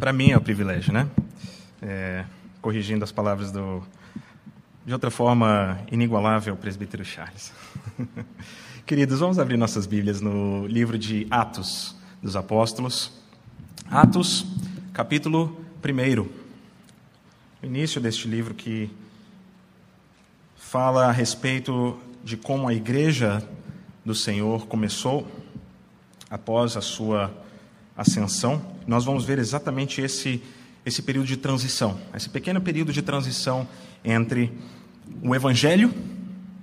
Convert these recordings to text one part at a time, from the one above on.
Para mim é um privilégio, né? É, corrigindo as palavras do, de outra forma inigualável, presbítero Charles. Queridos, vamos abrir nossas Bíblias no livro de Atos dos Apóstolos. Atos, capítulo 1. O início deste livro que fala a respeito de como a igreja do Senhor começou após a sua ascensão. Nós vamos ver exatamente esse, esse período de transição, esse pequeno período de transição entre o Evangelho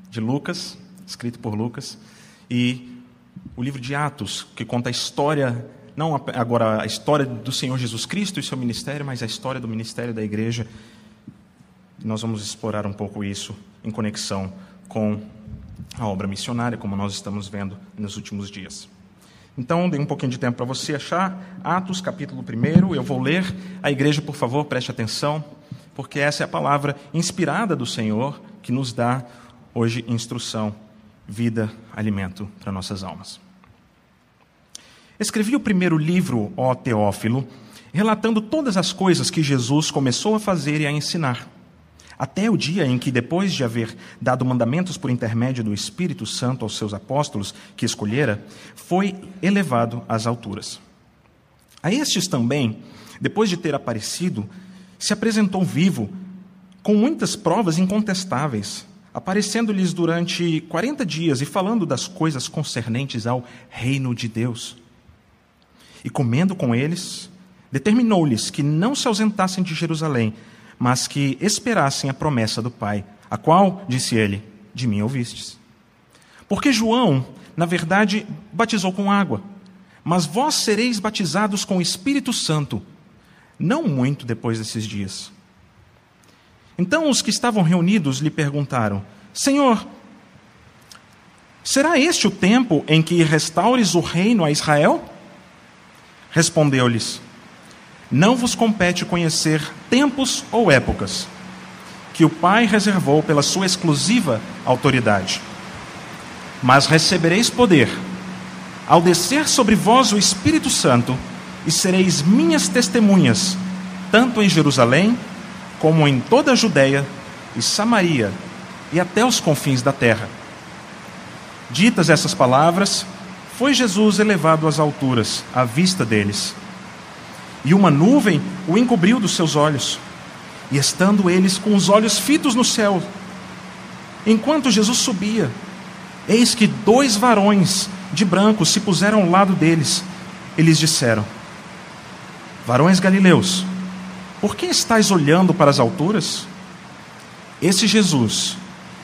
de Lucas, escrito por Lucas, e o livro de Atos, que conta a história, não agora a história do Senhor Jesus Cristo e seu ministério, mas a história do ministério da igreja. Nós vamos explorar um pouco isso em conexão com a obra missionária, como nós estamos vendo nos últimos dias. Então, dei um pouquinho de tempo para você achar. Atos, capítulo 1, eu vou ler. A igreja, por favor, preste atenção, porque essa é a palavra inspirada do Senhor que nos dá hoje instrução, vida, alimento para nossas almas. Escrevi o primeiro livro, ó Teófilo, relatando todas as coisas que Jesus começou a fazer e a ensinar até o dia em que, depois de haver dado mandamentos por intermédio do Espírito Santo aos seus apóstolos que escolhera, foi elevado às alturas. A estes também, depois de ter aparecido, se apresentou vivo, com muitas provas incontestáveis, aparecendo-lhes durante quarenta dias e falando das coisas concernentes ao reino de Deus. E comendo com eles, determinou-lhes que não se ausentassem de Jerusalém, mas que esperassem a promessa do Pai, a qual, disse ele, de mim ouvistes. Porque João, na verdade, batizou com água, mas vós sereis batizados com o Espírito Santo, não muito depois desses dias. Então os que estavam reunidos lhe perguntaram: Senhor, será este o tempo em que restaures o reino a Israel? Respondeu-lhes: não vos compete conhecer tempos ou épocas que o Pai reservou pela sua exclusiva autoridade. Mas recebereis poder ao descer sobre vós o Espírito Santo e sereis minhas testemunhas, tanto em Jerusalém como em toda a Judéia e Samaria e até os confins da terra. Ditas essas palavras, foi Jesus elevado às alturas, à vista deles e uma nuvem o encobriu dos seus olhos. E estando eles com os olhos fitos no céu, enquanto Jesus subia, eis que dois varões de branco se puseram ao lado deles. Eles disseram: Varões galileus, por que estáis olhando para as alturas? Esse Jesus,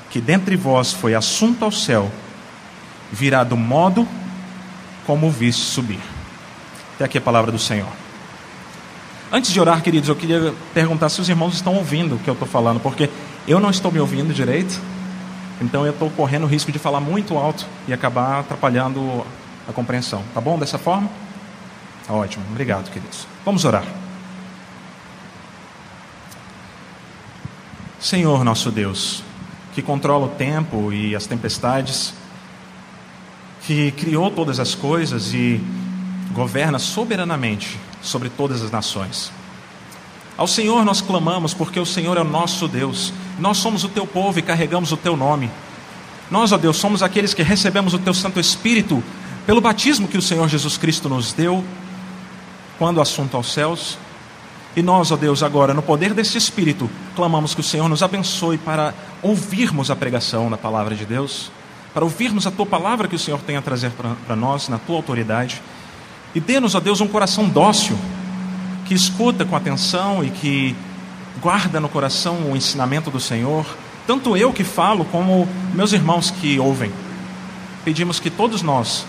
que dentre vós foi assunto ao céu, virá do modo como o viste subir. Até aqui a palavra do Senhor. Antes de orar, queridos, eu queria perguntar se os irmãos estão ouvindo o que eu estou falando, porque eu não estou me ouvindo direito, então eu estou correndo o risco de falar muito alto e acabar atrapalhando a compreensão. Tá bom dessa forma? Ótimo, obrigado, queridos. Vamos orar. Senhor nosso Deus, que controla o tempo e as tempestades, que criou todas as coisas e governa soberanamente sobre todas as nações. Ao Senhor nós clamamos, porque o Senhor é o nosso Deus. Nós somos o teu povo e carregamos o teu nome. Nós, ó Deus, somos aqueles que recebemos o teu Santo Espírito pelo batismo que o Senhor Jesus Cristo nos deu quando assunto aos céus. E nós, ó Deus, agora, no poder desse Espírito, clamamos que o Senhor nos abençoe para ouvirmos a pregação da palavra de Deus, para ouvirmos a tua palavra que o Senhor tem a trazer para nós, na tua autoridade e dê-nos, ó Deus, um coração dócil, que escuta com atenção e que guarda no coração o ensinamento do Senhor, tanto eu que falo como meus irmãos que ouvem. Pedimos que todos nós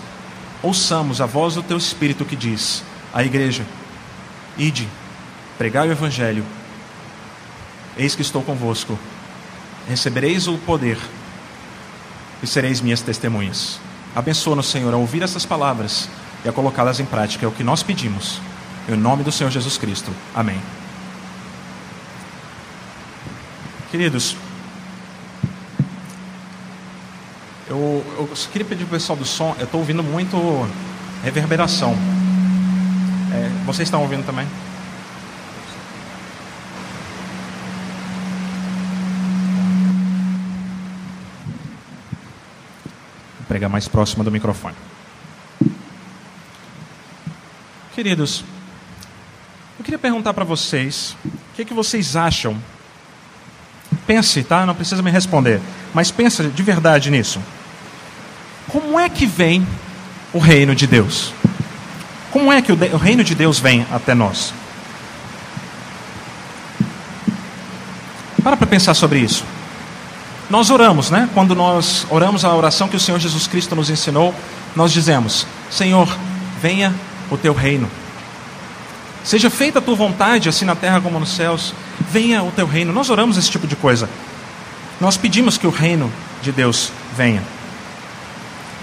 ouçamos a voz do teu Espírito que diz à igreja: Ide, pregai o Evangelho, eis que estou convosco, recebereis o poder e sereis minhas testemunhas. Abençoa-nos, Senhor, a ouvir essas palavras e a colocá-las em prática. É o que nós pedimos. Em nome do Senhor Jesus Cristo. Amém. Queridos, eu, eu queria pedir para o pessoal do som, eu estou ouvindo muito reverberação. É, vocês estão ouvindo também? Vou pregar mais próxima do microfone. Queridos, eu queria perguntar para vocês, o que, é que vocês acham? Pense, tá? Não precisa me responder, mas pensa de verdade nisso. Como é que vem o reino de Deus? Como é que o, de, o reino de Deus vem até nós? Para para pensar sobre isso. Nós oramos, né? Quando nós oramos a oração que o Senhor Jesus Cristo nos ensinou, nós dizemos: Senhor, venha o teu reino. Seja feita a tua vontade, assim na terra como nos céus. Venha o teu reino. Nós oramos esse tipo de coisa. Nós pedimos que o reino de Deus venha.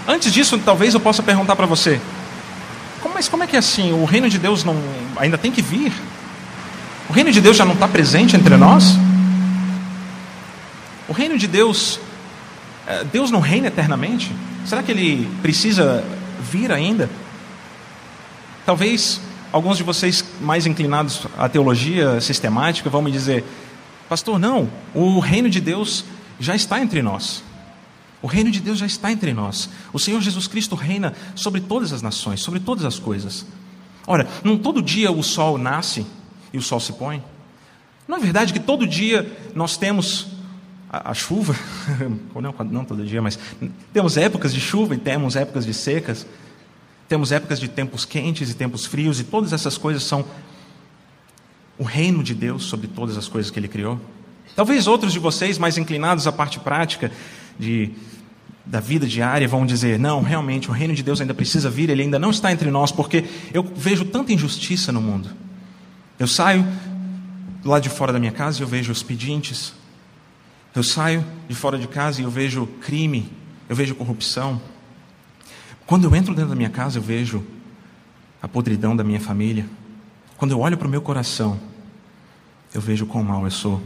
Antes disso, talvez eu possa perguntar para você: mas como é que é assim? O reino de Deus não ainda tem que vir? O reino de Deus já não está presente entre nós? O reino de Deus, eh, Deus não reina eternamente? Será que ele precisa vir ainda? Talvez alguns de vocês mais inclinados à teologia sistemática vão me dizer, pastor, não, o reino de Deus já está entre nós. O reino de Deus já está entre nós. O Senhor Jesus Cristo reina sobre todas as nações, sobre todas as coisas. Ora, não todo dia o sol nasce e o sol se põe? Não é verdade que todo dia nós temos a, a chuva, não, não todo dia, mas temos épocas de chuva e temos épocas de secas, temos épocas de tempos quentes e tempos frios, e todas essas coisas são o reino de Deus sobre todas as coisas que Ele criou. Talvez outros de vocês, mais inclinados à parte prática de, da vida diária, vão dizer: não, realmente, o reino de Deus ainda precisa vir, ele ainda não está entre nós, porque eu vejo tanta injustiça no mundo. Eu saio lá de fora da minha casa e eu vejo os pedintes, eu saio de fora de casa e eu vejo crime, eu vejo corrupção. Quando eu entro dentro da minha casa, eu vejo a podridão da minha família. Quando eu olho para o meu coração, eu vejo quão mal eu sou.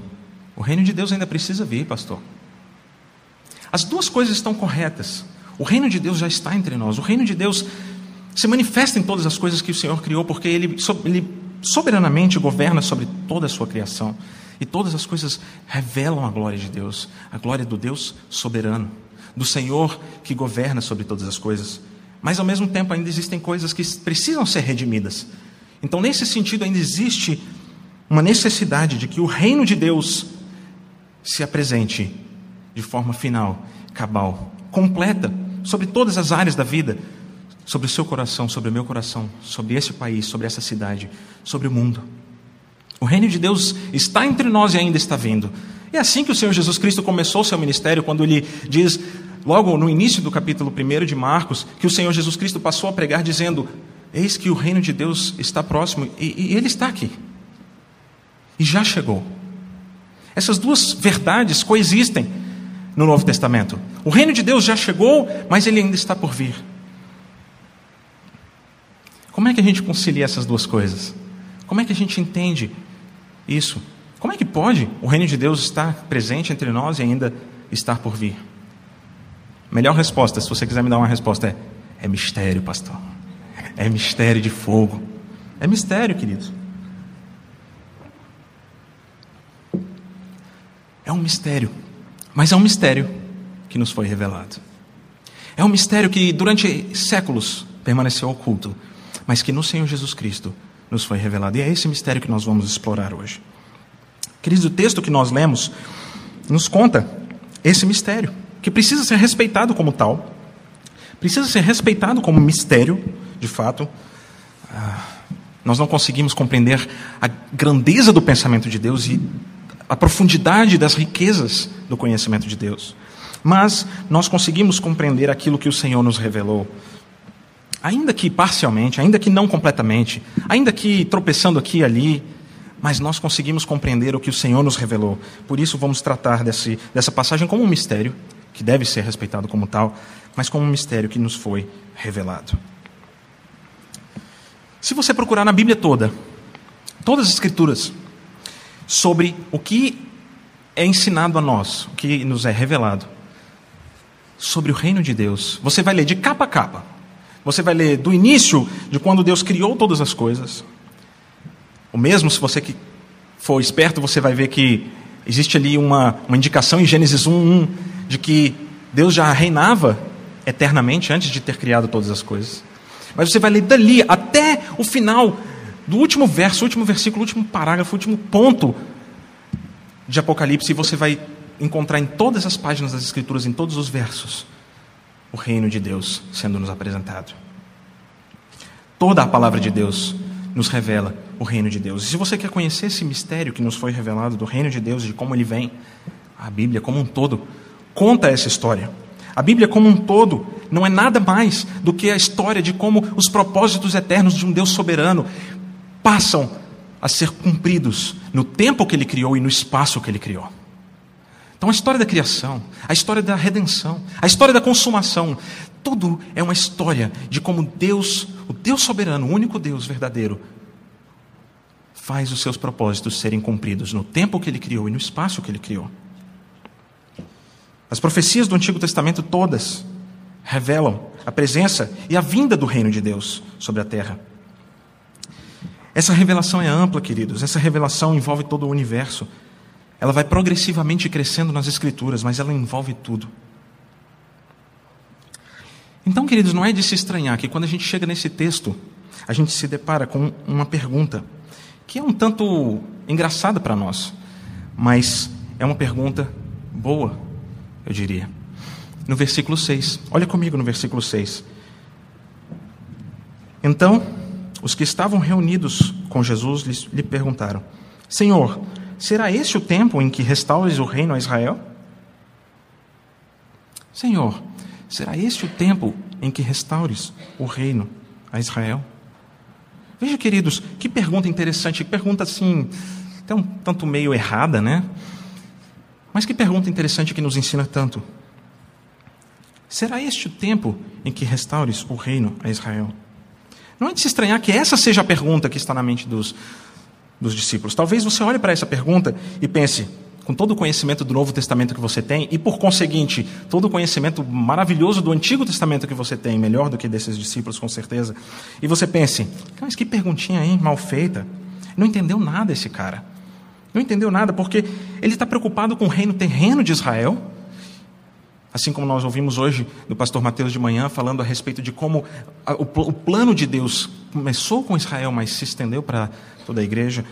O reino de Deus ainda precisa vir, pastor. As duas coisas estão corretas. O reino de Deus já está entre nós. O reino de Deus se manifesta em todas as coisas que o Senhor criou, porque Ele, ele soberanamente governa sobre toda a sua criação. E todas as coisas revelam a glória de Deus, a glória do Deus soberano, do Senhor que governa sobre todas as coisas. Mas ao mesmo tempo ainda existem coisas que precisam ser redimidas. Então, nesse sentido, ainda existe uma necessidade de que o reino de Deus se apresente de forma final, cabal, completa, sobre todas as áreas da vida, sobre o seu coração, sobre o meu coração, sobre esse país, sobre essa cidade, sobre o mundo. O reino de Deus está entre nós e ainda está vindo. É assim que o Senhor Jesus Cristo começou o seu ministério, quando ele diz, logo no início do capítulo 1 de Marcos, que o Senhor Jesus Cristo passou a pregar dizendo: Eis que o reino de Deus está próximo, e, e ele está aqui. E já chegou. Essas duas verdades coexistem no Novo Testamento. O reino de Deus já chegou, mas ele ainda está por vir. Como é que a gente concilia essas duas coisas? Como é que a gente entende isso? Como é que pode o reino de Deus estar presente entre nós e ainda estar por vir? Melhor resposta, se você quiser me dar uma resposta, é: é mistério, pastor. É mistério de fogo. É mistério, queridos. É um mistério, mas é um mistério que nos foi revelado. É um mistério que durante séculos permaneceu oculto, mas que no Senhor Jesus Cristo nos foi revelado. E é esse mistério que nós vamos explorar hoje. Queridos, o texto que nós lemos nos conta esse mistério, que precisa ser respeitado como tal, precisa ser respeitado como mistério, de fato. Ah, nós não conseguimos compreender a grandeza do pensamento de Deus e a profundidade das riquezas do conhecimento de Deus, mas nós conseguimos compreender aquilo que o Senhor nos revelou ainda que parcialmente, ainda que não completamente, ainda que tropeçando aqui e ali, mas nós conseguimos compreender o que o Senhor nos revelou. Por isso, vamos tratar desse, dessa passagem como um mistério, que deve ser respeitado como tal, mas como um mistério que nos foi revelado. Se você procurar na Bíblia toda, todas as Escrituras, sobre o que é ensinado a nós, o que nos é revelado, sobre o reino de Deus, você vai ler de capa a capa você vai ler do início de quando Deus criou todas as coisas. O mesmo, se você que for esperto, você vai ver que existe ali uma, uma indicação em Gênesis 1, 1 de que Deus já reinava eternamente antes de ter criado todas as coisas. Mas você vai ler dali até o final do último verso, último versículo, último parágrafo, último ponto de Apocalipse, e você vai encontrar em todas as páginas das Escrituras, em todos os versos, o reino de Deus sendo nos apresentado. Toda a palavra de Deus nos revela o reino de Deus. E se você quer conhecer esse mistério que nos foi revelado do reino de Deus, de como ele vem, a Bíblia como um todo conta essa história. A Bíblia como um todo não é nada mais do que a história de como os propósitos eternos de um Deus soberano passam a ser cumpridos no tempo que ele criou e no espaço que ele criou. Então, a história da criação, a história da redenção, a história da consumação, tudo é uma história de como Deus, o Deus soberano, o único Deus verdadeiro, faz os seus propósitos serem cumpridos no tempo que ele criou e no espaço que ele criou. As profecias do Antigo Testamento todas revelam a presença e a vinda do reino de Deus sobre a terra. Essa revelação é ampla, queridos, essa revelação envolve todo o universo. Ela vai progressivamente crescendo nas Escrituras, mas ela envolve tudo. Então, queridos, não é de se estranhar que quando a gente chega nesse texto, a gente se depara com uma pergunta que é um tanto engraçada para nós, mas é uma pergunta boa, eu diria. No versículo 6, olha comigo no versículo 6. Então, os que estavam reunidos com Jesus lhe perguntaram: Senhor, Será este o tempo em que restaures o reino a Israel? Senhor, será este o tempo em que restaures o reino a Israel? Veja, queridos, que pergunta interessante, pergunta assim, até um tanto meio errada, né? Mas que pergunta interessante que nos ensina tanto. Será este o tempo em que restaures o reino a Israel? Não é de se estranhar que essa seja a pergunta que está na mente dos, dos discípulos. Talvez você olhe para essa pergunta e pense, com todo o conhecimento do Novo Testamento que você tem, e por conseguinte, todo o conhecimento maravilhoso do Antigo Testamento que você tem, melhor do que desses discípulos, com certeza, e você pense, mas que perguntinha aí, mal feita. Não entendeu nada esse cara. Não entendeu nada, porque ele está preocupado com o reino terreno de Israel, Assim como nós ouvimos hoje do pastor Mateus de manhã, falando a respeito de como o, plano de Deus começou com Israel, mas se estendeu para toda a igreja,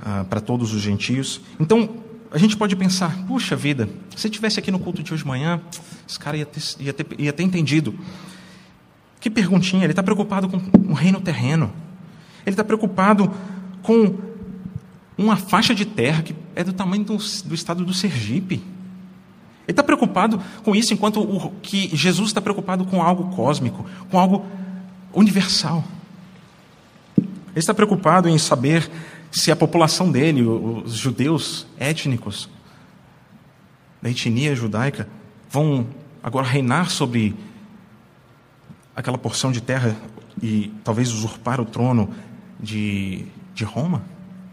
ah, para todos os gentios. Então, a gente pode pensar: puxa vida, se estivesse aqui no culto de hoje de manhã, esse cara ia ter, ia ter, ia ter entendido. Que perguntinha, ele está preocupado com o reino terreno, ele está preocupado com uma faixa de terra que é do tamanho do, do estado do Sergipe. Ele está preocupado com isso, enquanto o, que Jesus está preocupado com algo cósmico, com algo universal. Ele está preocupado em saber se a população dele, os judeus étnicos da etnia judaica, vão agora reinar sobre aquela porção de terra e talvez usurpar o trono de, de Roma.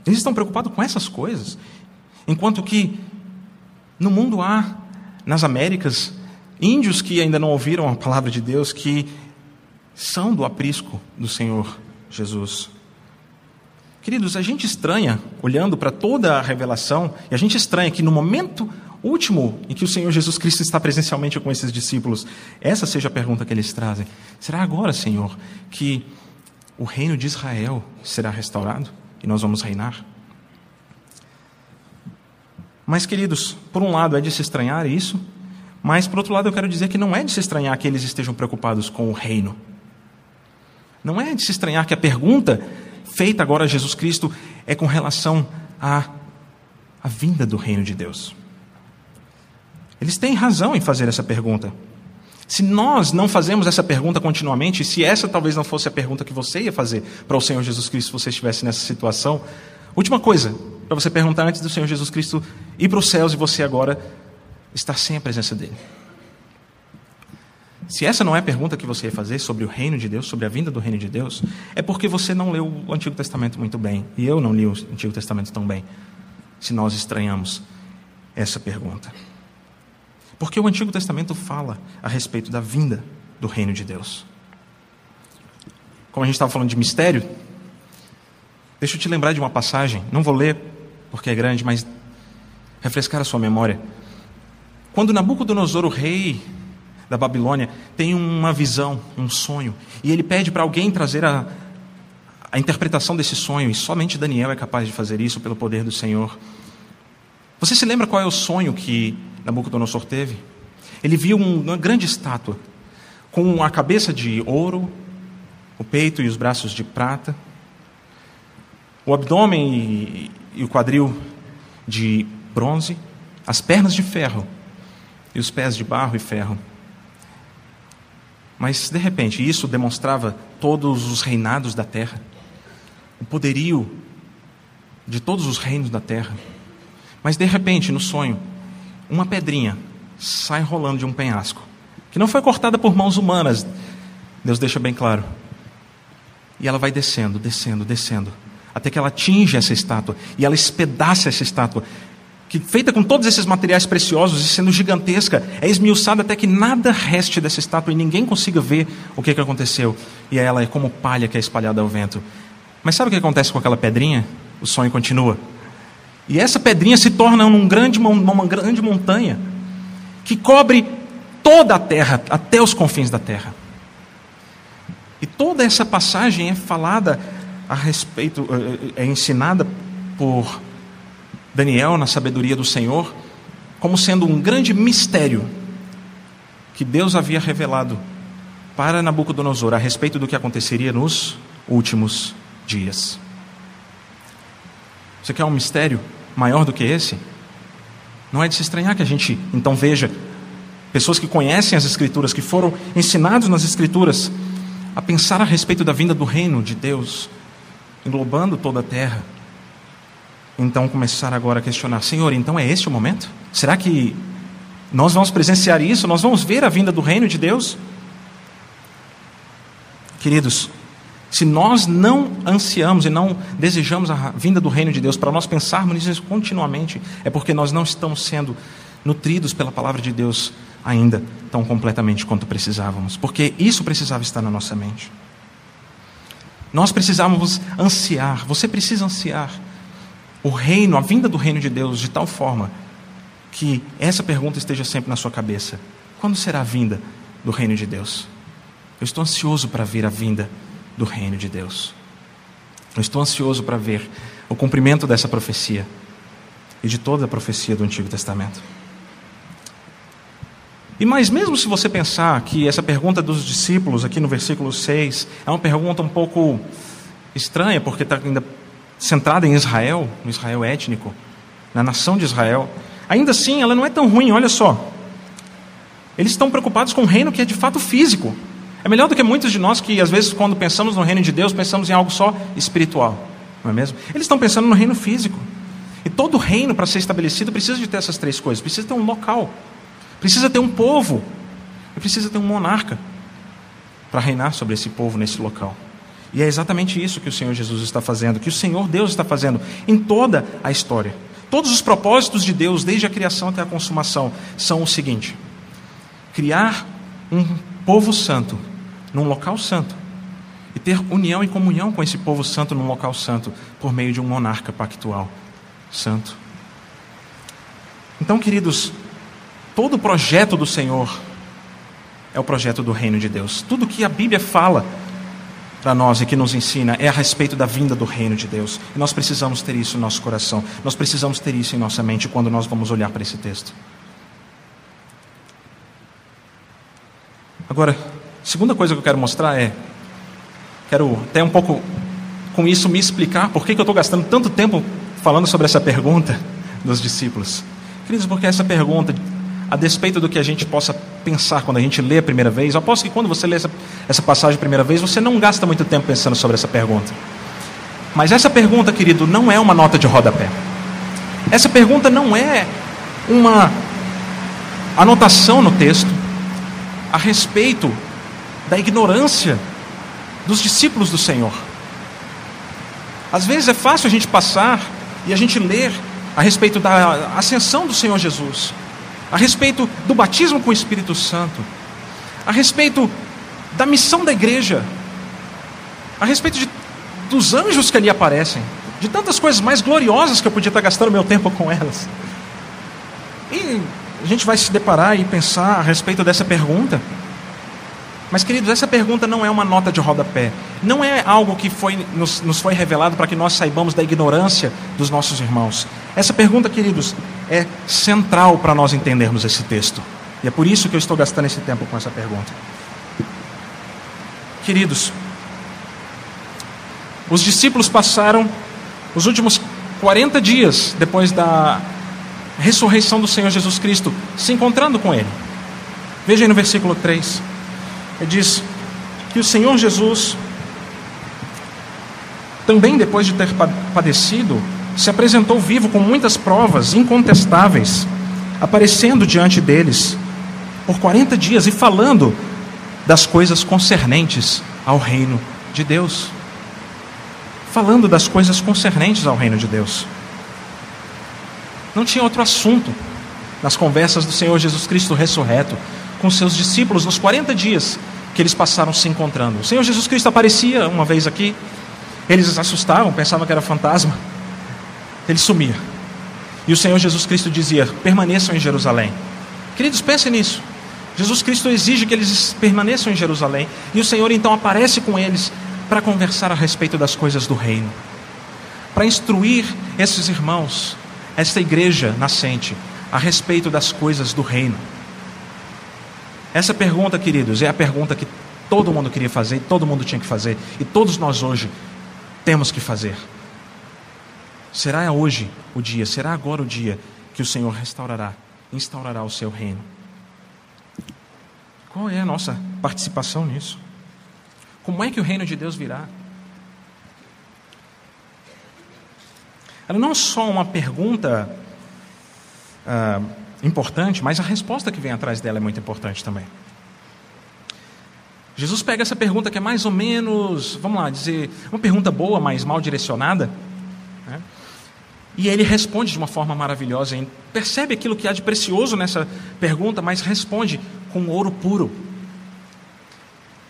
Eles estão preocupados com essas coisas, enquanto que no mundo há nas Américas, índios que ainda não ouviram a palavra de Deus, que são do aprisco do Senhor Jesus. Queridos, a gente estranha, olhando para toda a revelação, e a gente estranha que no momento último em que o Senhor Jesus Cristo está presencialmente com esses discípulos, essa seja a pergunta que eles trazem: será agora, Senhor, que o reino de Israel será restaurado e nós vamos reinar? Mas, queridos, por um lado é de se estranhar isso, mas por outro lado eu quero dizer que não é de se estranhar que eles estejam preocupados com o reino. Não é de se estranhar que a pergunta feita agora a Jesus Cristo é com relação à, à vinda do reino de Deus. Eles têm razão em fazer essa pergunta. Se nós não fazemos essa pergunta continuamente, se essa talvez não fosse a pergunta que você ia fazer para o Senhor Jesus Cristo se você estivesse nessa situação, última coisa, para você perguntar antes do Senhor Jesus Cristo ir para os céus e você agora estar sem a presença dele. Se essa não é a pergunta que você ia fazer sobre o reino de Deus, sobre a vinda do reino de Deus, é porque você não leu o Antigo Testamento muito bem. E eu não li o Antigo Testamento tão bem. Se nós estranhamos essa pergunta. Porque o Antigo Testamento fala a respeito da vinda do reino de Deus. Como a gente estava falando de mistério, deixa eu te lembrar de uma passagem, não vou ler porque é grande, mas refrescar a sua memória. Quando Nabucodonosor, o rei da Babilônia, tem uma visão, um sonho, e ele pede para alguém trazer a, a interpretação desse sonho, e somente Daniel é capaz de fazer isso pelo poder do Senhor. Você se lembra qual é o sonho que Nabucodonosor teve? Ele viu uma grande estátua, com a cabeça de ouro, o peito e os braços de prata, o abdômen e, e o quadril de bronze, as pernas de ferro e os pés de barro e ferro. Mas, de repente, isso demonstrava todos os reinados da terra, o poderio de todos os reinos da terra. Mas, de repente, no sonho, uma pedrinha sai rolando de um penhasco, que não foi cortada por mãos humanas, Deus deixa bem claro. E ela vai descendo, descendo, descendo, até que ela atinge essa estátua e ela espedaça essa estátua, que feita com todos esses materiais preciosos e sendo gigantesca, é esmiuçada até que nada reste dessa estátua e ninguém consiga ver o que, que aconteceu. E ela é como palha que é espalhada ao vento. Mas sabe o que acontece com aquela pedrinha? O sonho continua. E essa pedrinha se torna um grande, uma grande montanha que cobre toda a terra, até os confins da terra. E toda essa passagem é falada a respeito, é, é ensinada por Daniel na sabedoria do Senhor, como sendo um grande mistério que Deus havia revelado para Nabucodonosor a respeito do que aconteceria nos últimos dias. Você quer um mistério maior do que esse? Não é de se estranhar que a gente então veja pessoas que conhecem as Escrituras, que foram ensinados nas Escrituras a pensar a respeito da vinda do reino de Deus, englobando toda a terra. Então começar agora a questionar: Senhor, então é este o momento? Será que nós vamos presenciar isso? Nós vamos ver a vinda do reino de Deus? Queridos, se nós não ansiamos e não desejamos a vinda do reino de Deus, para nós pensarmos nisso continuamente, é porque nós não estamos sendo nutridos pela palavra de Deus ainda tão completamente quanto precisávamos, porque isso precisava estar na nossa mente. Nós precisávamos ansiar, você precisa ansiar o reino, a vinda do reino de Deus de tal forma que essa pergunta esteja sempre na sua cabeça: quando será a vinda do reino de Deus? Eu estou ansioso para ver a vinda do reino de Deus. Eu estou ansioso para ver o cumprimento dessa profecia e de toda a profecia do Antigo Testamento. E mais, mesmo se você pensar que essa pergunta dos discípulos, aqui no versículo 6, é uma pergunta um pouco estranha, porque está ainda centrada em Israel, no Israel étnico, na nação de Israel, ainda assim ela não é tão ruim, olha só. Eles estão preocupados com um reino que é de fato físico. É melhor do que muitos de nós que, às vezes, quando pensamos no reino de Deus, pensamos em algo só espiritual, não é mesmo? Eles estão pensando no reino físico. E todo reino, para ser estabelecido, precisa de ter essas três coisas: precisa ter um local, precisa ter um povo, e precisa ter um monarca para reinar sobre esse povo nesse local. E é exatamente isso que o Senhor Jesus está fazendo, que o Senhor Deus está fazendo em toda a história. Todos os propósitos de Deus, desde a criação até a consumação, são o seguinte: criar um povo santo num local santo e ter união e comunhão com esse povo santo num local santo por meio de um monarca pactual santo. Então, queridos, todo o projeto do Senhor é o projeto do reino de Deus. Tudo que a Bíblia fala para nós e que nos ensina é a respeito da vinda do reino de Deus. E nós precisamos ter isso no nosso coração. Nós precisamos ter isso em nossa mente quando nós vamos olhar para esse texto. Agora, Segunda coisa que eu quero mostrar é, quero até um pouco com isso me explicar por que, que eu estou gastando tanto tempo falando sobre essa pergunta dos discípulos. Queridos, porque essa pergunta, a despeito do que a gente possa pensar quando a gente lê a primeira vez, eu aposto que quando você lê essa, essa passagem a primeira vez, você não gasta muito tempo pensando sobre essa pergunta. Mas essa pergunta, querido, não é uma nota de rodapé. Essa pergunta não é uma anotação no texto a respeito da ignorância dos discípulos do Senhor. Às vezes é fácil a gente passar e a gente ler a respeito da ascensão do Senhor Jesus, a respeito do batismo com o Espírito Santo, a respeito da missão da igreja, a respeito de, dos anjos que ali aparecem, de tantas coisas mais gloriosas que eu podia estar gastando meu tempo com elas. E a gente vai se deparar e pensar a respeito dessa pergunta. Mas, queridos, essa pergunta não é uma nota de rodapé. Não é algo que foi, nos, nos foi revelado para que nós saibamos da ignorância dos nossos irmãos. Essa pergunta, queridos, é central para nós entendermos esse texto. E é por isso que eu estou gastando esse tempo com essa pergunta. Queridos, os discípulos passaram os últimos 40 dias depois da ressurreição do Senhor Jesus Cristo se encontrando com Ele. Veja aí no versículo 3. Ele diz que o Senhor Jesus, também depois de ter padecido, se apresentou vivo com muitas provas incontestáveis, aparecendo diante deles por 40 dias e falando das coisas concernentes ao reino de Deus. Falando das coisas concernentes ao reino de Deus. Não tinha outro assunto nas conversas do Senhor Jesus Cristo ressurreto com seus discípulos nos 40 dias que eles passaram se encontrando. O Senhor Jesus Cristo aparecia uma vez aqui, eles assustavam, pensavam que era fantasma, ele sumia. E o Senhor Jesus Cristo dizia: permaneçam em Jerusalém. Queridos, pensem nisso. Jesus Cristo exige que eles permaneçam em Jerusalém. E o Senhor então aparece com eles para conversar a respeito das coisas do reino. Para instruir esses irmãos, esta igreja nascente, a respeito das coisas do reino. Essa pergunta, queridos, é a pergunta que todo mundo queria fazer, todo mundo tinha que fazer, e todos nós hoje temos que fazer. Será hoje o dia, será agora o dia que o Senhor restaurará, instaurará o seu reino? Qual é a nossa participação nisso? Como é que o reino de Deus virá? Ela não é só uma pergunta ah, importante, mas a resposta que vem atrás dela é muito importante também. Jesus pega essa pergunta que é mais ou menos, vamos lá, dizer, uma pergunta boa, mas mal direcionada, né? e ele responde de uma forma maravilhosa. Hein? Percebe aquilo que há de precioso nessa pergunta, mas responde com ouro puro.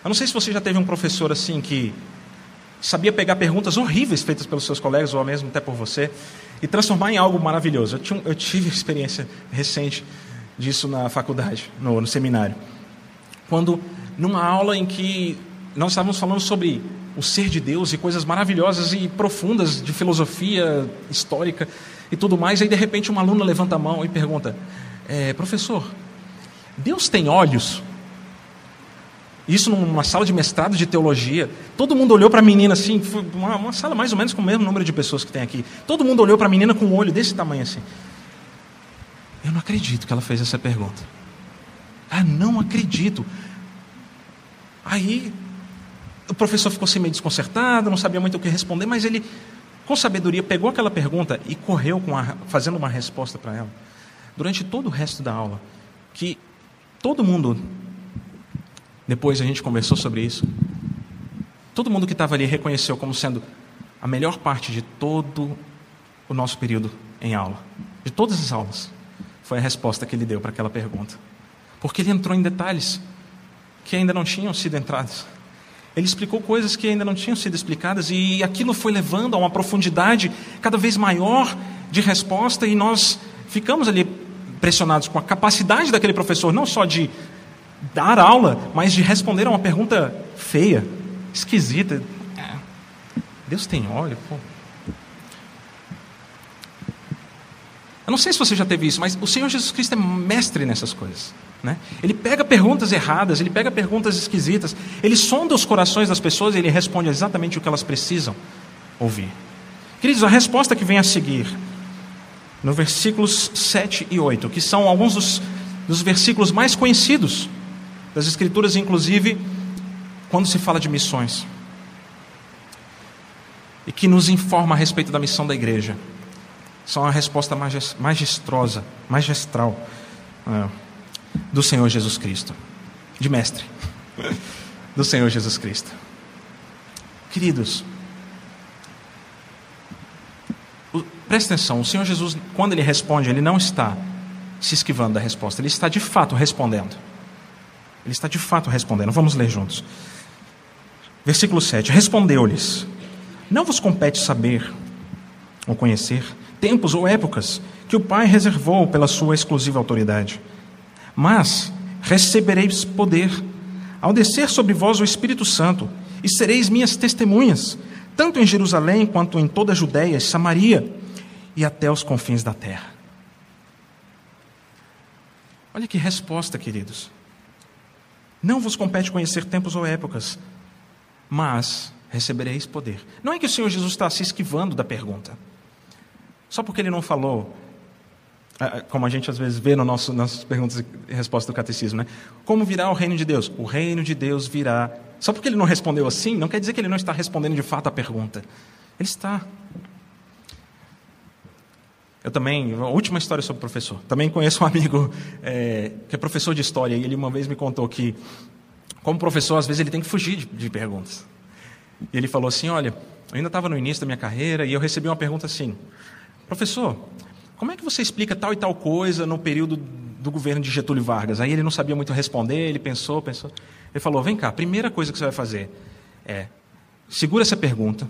Eu não sei se você já teve um professor assim que sabia pegar perguntas horríveis feitas pelos seus colegas ou mesmo até por você e transformar em algo maravilhoso. Eu, eu tive experiência recente disso na faculdade, no, no seminário. Quando, numa aula em que nós estávamos falando sobre o ser de Deus e coisas maravilhosas e profundas de filosofia histórica e tudo mais, aí de repente uma aluna levanta a mão e pergunta: é, Professor, Deus tem olhos? Isso numa sala de mestrado de teologia. Todo mundo olhou para a menina assim, uma, uma, sala mais ou menos com o mesmo número de pessoas que tem aqui. Todo mundo olhou para a menina com um olho desse tamanho assim. Eu não acredito que ela fez essa pergunta. Ah, não acredito. Aí o professor ficou assim meio desconcertado, não sabia muito o que responder, mas ele, com sabedoria, pegou aquela pergunta e correu com a, fazendo uma resposta para ela. Durante todo o resto da aula, que todo mundo depois a gente conversou sobre isso. Todo mundo que estava ali reconheceu como sendo a melhor parte de todo o nosso período em aula, de todas as aulas, foi a resposta que ele deu para aquela pergunta. Porque ele entrou em detalhes que ainda não tinham sido entrados. Ele explicou coisas que ainda não tinham sido explicadas e aquilo foi levando a uma profundidade cada vez maior de resposta e nós ficamos ali pressionados com a capacidade daquele professor, não só de dar aula, mas de responder a uma pergunta feia, esquisita. É. Deus tem olho, pô. Eu não sei se você já teve isso, mas o Senhor Jesus Cristo é mestre nessas coisas. Né? Ele pega perguntas erradas, ele pega perguntas esquisitas, ele sonda os corações das pessoas e ele responde exatamente o que elas precisam ouvir. Queridos, a resposta que vem a seguir, no versículos 7 e 8, que são alguns dos, dos versículos mais conhecidos das Escrituras, inclusive quando se fala de missões, e que nos informa a respeito da missão da igreja, são a resposta majestrosa, magistral uh, do Senhor Jesus Cristo, de mestre, do Senhor Jesus Cristo. Queridos, presta atenção, o Senhor Jesus, quando ele responde, ele não está se esquivando da resposta, ele está de fato respondendo. Ele está de fato respondendo. Vamos ler juntos. Versículo 7: Respondeu-lhes: Não vos compete saber ou conhecer tempos ou épocas que o Pai reservou pela sua exclusiva autoridade. Mas recebereis poder ao descer sobre vós o Espírito Santo, e sereis minhas testemunhas, tanto em Jerusalém quanto em toda a Judéia e Samaria e até os confins da terra. Olha que resposta, queridos. Não vos compete conhecer tempos ou épocas, mas recebereis poder. Não é que o Senhor Jesus está se esquivando da pergunta. Só porque ele não falou, como a gente às vezes vê no nosso, nas perguntas e respostas do catecismo, né? Como virá o reino de Deus? O reino de Deus virá. Só porque ele não respondeu assim, não quer dizer que ele não está respondendo de fato a pergunta. Ele está. Eu também, a última história sobre professor. Também conheço um amigo é, que é professor de história e ele uma vez me contou que, como professor, às vezes ele tem que fugir de, de perguntas. E ele falou assim: Olha, eu ainda estava no início da minha carreira e eu recebi uma pergunta assim: Professor, como é que você explica tal e tal coisa no período do governo de Getúlio Vargas? Aí ele não sabia muito responder, ele pensou, pensou. Ele falou: Vem cá, a primeira coisa que você vai fazer é segura essa pergunta,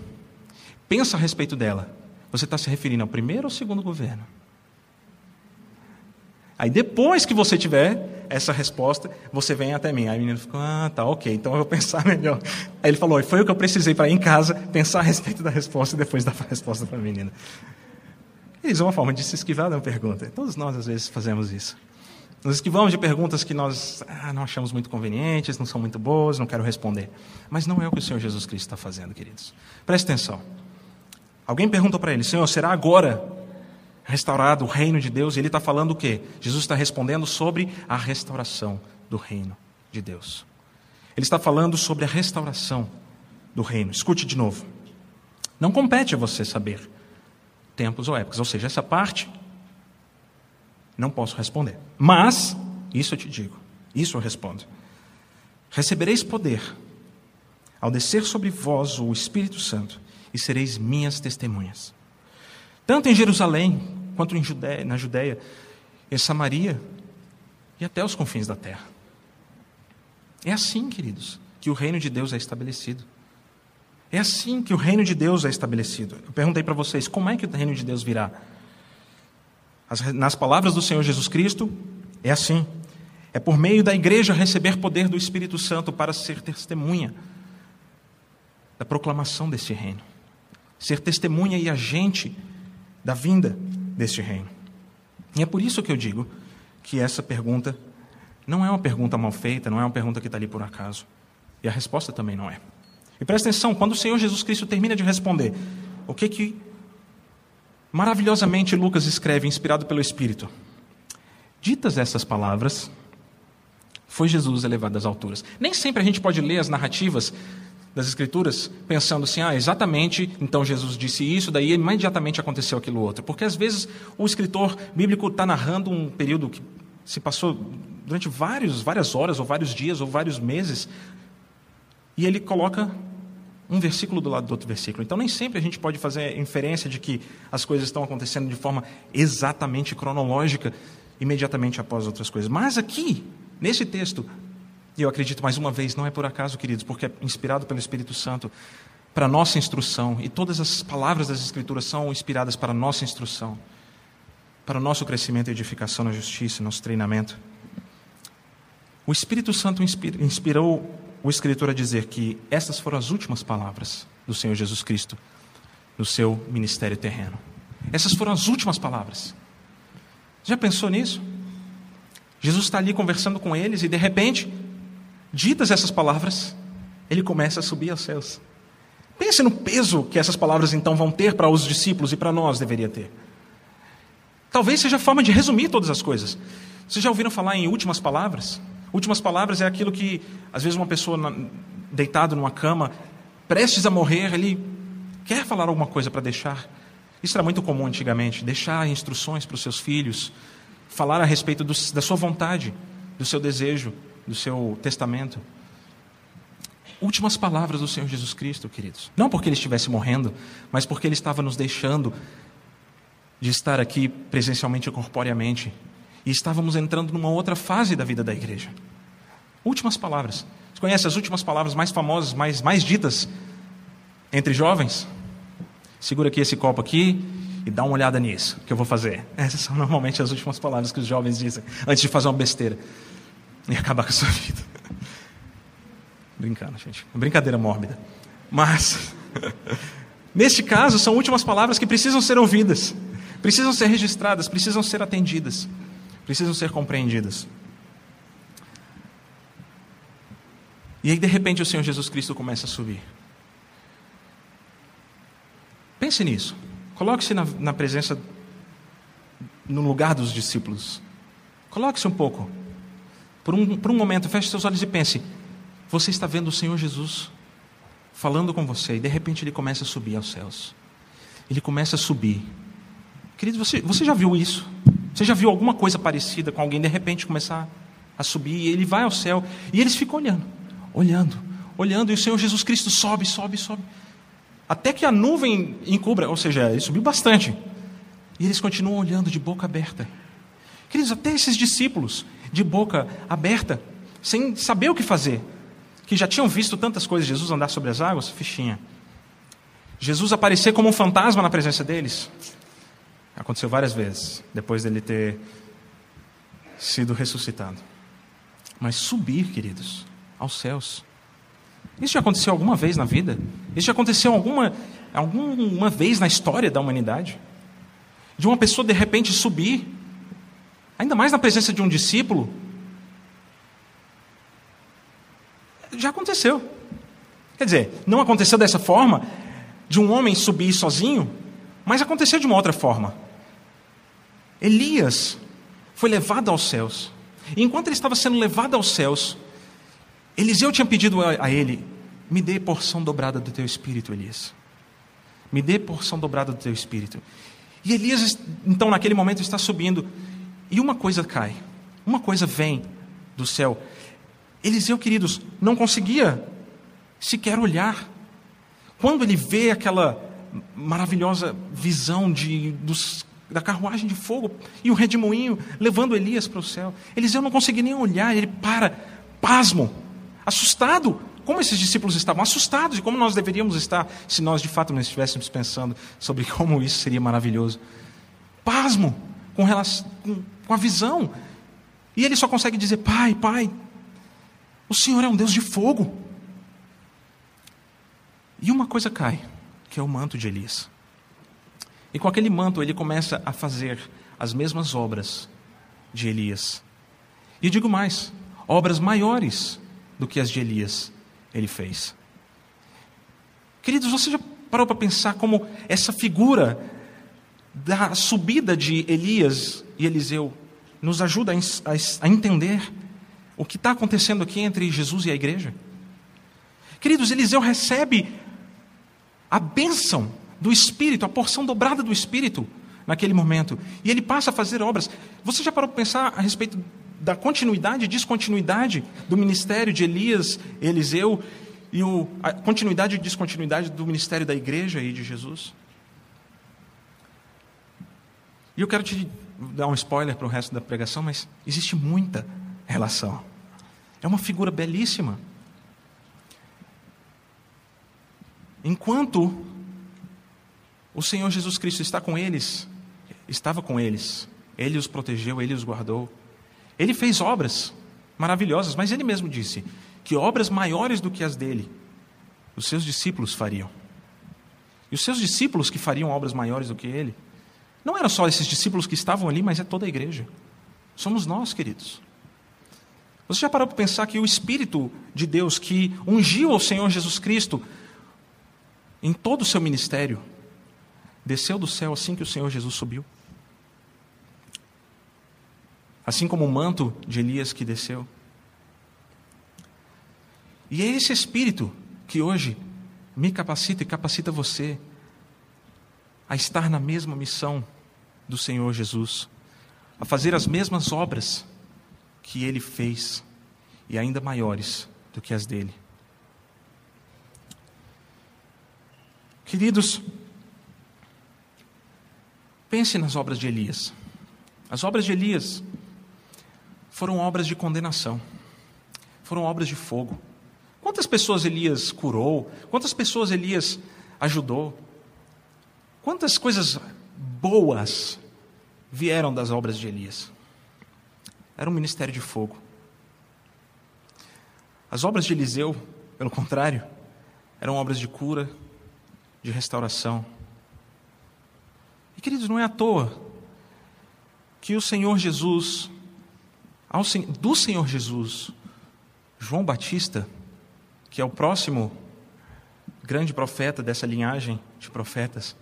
pensa a respeito dela você está se referindo ao primeiro ou segundo governo? Aí depois que você tiver essa resposta, você vem até mim. Aí o menino ficou, ah, tá, ok, então eu vou pensar melhor. Aí ele falou, foi o que eu precisei para ir em casa, pensar a respeito da resposta e depois dar a resposta para a menina. Isso é uma forma de se esquivar da pergunta. Todos nós, às vezes, fazemos isso. Nos esquivamos de perguntas que nós ah, não achamos muito convenientes, não são muito boas, não quero responder. Mas não é o que o Senhor Jesus Cristo está fazendo, queridos. Preste atenção. Alguém perguntou para ele: Senhor, será agora restaurado o reino de Deus? E ele está falando o quê? Jesus está respondendo sobre a restauração do reino de Deus. Ele está falando sobre a restauração do reino. Escute de novo. Não compete a você saber tempos ou épocas, ou seja, essa parte não posso responder. Mas, isso eu te digo, isso eu respondo. Recebereis poder ao descer sobre vós o Espírito Santo e sereis minhas testemunhas. Tanto em Jerusalém, quanto em Judéia, na Judéia, em Samaria e até os confins da terra. É assim, queridos, que o reino de Deus é estabelecido. É assim que o reino de Deus é estabelecido. Eu perguntei para vocês, como é que o reino de Deus virá? nas palavras do Senhor Jesus Cristo, é assim. É por meio da igreja receber poder do Espírito Santo para ser testemunha da proclamação desse reino ser testemunha e agente da vinda deste reino. E é por isso que eu digo que essa pergunta não é uma pergunta mal feita, não é uma pergunta que está ali por acaso. E a resposta também não é. E presta atenção, quando o Senhor Jesus Cristo termina de responder, o que que maravilhosamente Lucas escreve, inspirado pelo Espírito? Ditas essas palavras, foi Jesus elevado às alturas. Nem sempre a gente pode ler as narrativas das Escrituras, pensando assim, ah, exatamente, então Jesus disse isso, daí imediatamente aconteceu aquilo outro. Porque às vezes o escritor bíblico está narrando um período que se passou durante vários, várias horas, ou vários dias, ou vários meses, e ele coloca um versículo do lado do outro versículo. Então nem sempre a gente pode fazer inferência de que as coisas estão acontecendo de forma exatamente cronológica, imediatamente após outras coisas. Mas aqui, nesse texto, e eu acredito mais uma vez, não é por acaso, queridos, porque é inspirado pelo Espírito Santo para nossa instrução. E todas as palavras das Escrituras são inspiradas para nossa instrução, para o nosso crescimento e edificação na justiça, nosso treinamento. O Espírito Santo inspirou o escritor a dizer que essas foram as últimas palavras do Senhor Jesus Cristo no seu ministério terreno. Essas foram as últimas palavras. Já pensou nisso? Jesus está ali conversando com eles e de repente Ditas essas palavras, ele começa a subir aos céus. Pense no peso que essas palavras então vão ter para os discípulos e para nós deveria ter. Talvez seja a forma de resumir todas as coisas. Vocês já ouviram falar em últimas palavras? Últimas palavras é aquilo que, às vezes, uma pessoa deitado numa cama, prestes a morrer, ele quer falar alguma coisa para deixar. Isso era muito comum antigamente, deixar instruções para os seus filhos, falar a respeito do, da sua vontade, do seu desejo, do seu testamento. Últimas palavras do Senhor Jesus Cristo, queridos. Não porque ele estivesse morrendo, mas porque ele estava nos deixando de estar aqui presencialmente e corporeamente. E estávamos entrando numa outra fase da vida da igreja. Últimas palavras. Você conhece as últimas palavras mais famosas, mais, mais ditas entre jovens? Segura aqui esse copo aqui e dá uma olhada nisso que eu vou fazer. Essas são normalmente as últimas palavras que os jovens dizem antes de fazer uma besteira e acabar com a sua vida. Brincando, gente. Brincadeira mórbida. Mas, neste caso, são últimas palavras que precisam ser ouvidas, precisam ser registradas, precisam ser atendidas, precisam ser compreendidas. E aí, de repente, o Senhor Jesus Cristo começa a subir. Pense nisso. Coloque-se na, na, presença, no lugar dos discípulos. Coloque-se um pouco. Por um, por um momento, feche seus olhos e pense: você está vendo o Senhor Jesus falando com você, e de repente ele começa a subir aos céus. Ele começa a subir. Querido, você, você já viu isso? Você já viu alguma coisa parecida com alguém de repente começar a subir e ele vai ao céu e eles ficam olhando, olhando, olhando, e o Senhor Jesus Cristo sobe, sobe, sobe até que a nuvem encubra, ou seja, ele subiu bastante. E eles continuam olhando de boca aberta. Queridos, até esses discípulos, de boca aberta, sem saber o que fazer, que já tinham visto tantas coisas, Jesus andar sobre as águas, fichinha. Jesus aparecer como um fantasma na presença deles, aconteceu várias vezes, depois dele ter sido ressuscitado. Mas subir, queridos, aos céus. Isso já aconteceu alguma vez na vida? Isso já aconteceu alguma, alguma vez na história da humanidade? De uma pessoa de repente subir, ainda mais na presença de um discípulo? Já aconteceu. Quer dizer, não aconteceu dessa forma, de um homem subir sozinho, mas aconteceu de uma outra forma. Elias foi levado aos céus. E enquanto ele estava sendo levado aos céus, Eliseu tinha pedido a, ele: me dê porção dobrada do teu espírito, Elias. Me dê porção dobrada do teu espírito. E Elias, então, naquele momento, está subindo. E uma coisa cai. Uma coisa vem do céu. Eliseu, queridos, não conseguia sequer olhar. Quando ele vê aquela maravilhosa visão de, dos, da carruagem de fogo e o redemoinho levando Elias para o céu, Eliseu não conseguia nem olhar, ele para, pasmo assustado. Como esses discípulos estavam assustados e como nós deveríamos estar se nós de fato não estivéssemos pensando sobre como isso seria maravilhoso. Pasmo com, relação, com a visão. E ele só consegue dizer: Pai, Pai, o Senhor é um Deus de fogo. E uma coisa cai, que é o manto de Elias. E com aquele manto ele começa a fazer as mesmas obras de Elias. E digo mais: obras maiores do que as de Elias ele fez. Queridos, você já parou para pensar como essa figura da subida de Elias e Eliseu nos ajuda a, entender o que está acontecendo aqui entre Jesus e a igreja? Queridos, Eliseu recebe a bênção do Espírito, a porção dobrada do Espírito naquele momento, e ele passa a fazer obras. Você já parou para pensar a respeito da continuidade e descontinuidade do ministério de Elias, Eliseu, e o, a continuidade e descontinuidade do ministério da igreja e de Jesus. E eu quero te dar um spoiler para o resto da pregação, mas existe muita relação. É uma figura belíssima. Enquanto o Senhor Jesus Cristo está com eles, estava com eles, ele os protegeu, ele os guardou. Ele fez obras maravilhosas, mas ele mesmo disse que obras maiores do que as dele, os seus discípulos fariam. E os seus discípulos que fariam obras maiores do que ele, não eram só esses discípulos que estavam ali, mas é toda a igreja. Somos nós, queridos. Você já parou para pensar que o Espírito de Deus que ungiu o Senhor Jesus Cristo em todo o seu ministério, desceu do céu assim que o Senhor Jesus subiu? assim como o manto de Elias que desceu. E é esse Espírito que hoje me capacita e capacita você a estar na mesma missão do Senhor Jesus, a fazer as mesmas obras que ele fez e ainda maiores do que as dele. Queridos, pense nas obras de Elias. As obras de Elias foram obras de condenação, foram obras de fogo. Quantas pessoas Elias curou? Quantas pessoas Elias ajudou? Quantas coisas boas vieram das obras de Elias. Era um ministério de fogo. As obras de Eliseu, pelo contrário, eram obras de cura, de restauração. E queridos, não é à toa que o Senhor Jesus, ao, do Senhor Jesus, João Batista, que é o próximo grande profeta dessa linhagem de profetas,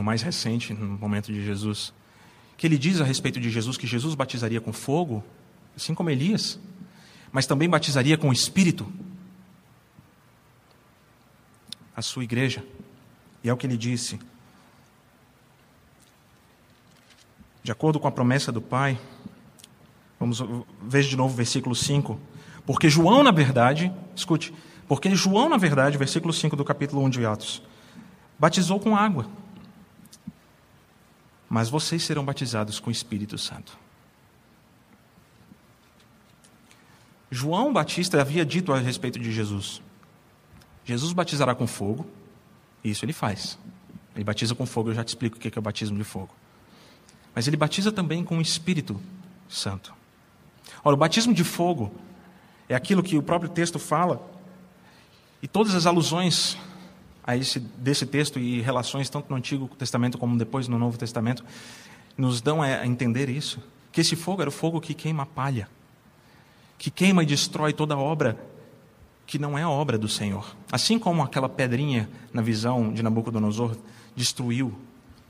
o mais recente no momento de Jesus, que ele diz a respeito de Jesus que Jesus batizaria com fogo, assim como Elias, mas também batizaria com o Espírito a sua igreja. E é o que ele disse. De acordo com a promessa do Pai, vamos ver de novo o versículo 5. Porque João, na verdade, escute, porque João, na verdade, versículo 5 do capítulo 1 de Atos, batizou com água. Mas vocês serão batizados com o Espírito Santo. João Batista havia dito a respeito de Jesus: Jesus batizará com fogo, isso ele faz. Ele batiza com fogo, eu já te explico o que é o batismo de fogo. Mas ele batiza também com o Espírito Santo. Ora, o batismo de fogo é aquilo que o próprio texto fala, e todas as alusões a esse, desse texto e relações tanto no Antigo Testamento como depois no Novo Testamento nos dão a entender isso. Que esse fogo era o fogo que queima a palha, que queima e destrói toda obra que não é obra do Senhor. Assim como aquela pedrinha na visão de Nabucodonosor destruiu